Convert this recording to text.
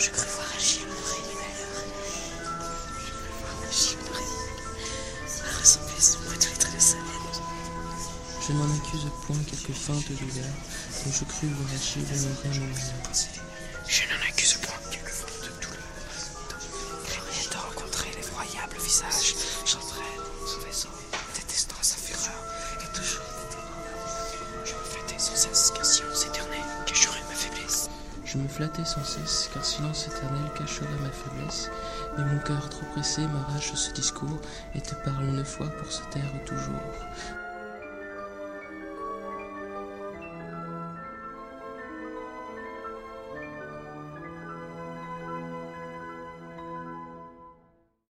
Je crus voir Achille mourir de malheur. Je crus voir Achille mourir. Ressembler son tous les traits de sa laine. Je n'en accuse point quelques feintes douleurs, dont je crus voir Achille mourir mon Je n'en accuse point quelques feintes de douleur, craignant de rencontrer l'effroyable visage, j'entraîne son vaisseau, détestant sa fureur, et toujours Je me flattais sans cesse Je me flattais sans cesse, car silence éternel cacherait ma faiblesse, mais mon cœur trop pressé m'arrache ce discours et te parle une fois pour se taire toujours.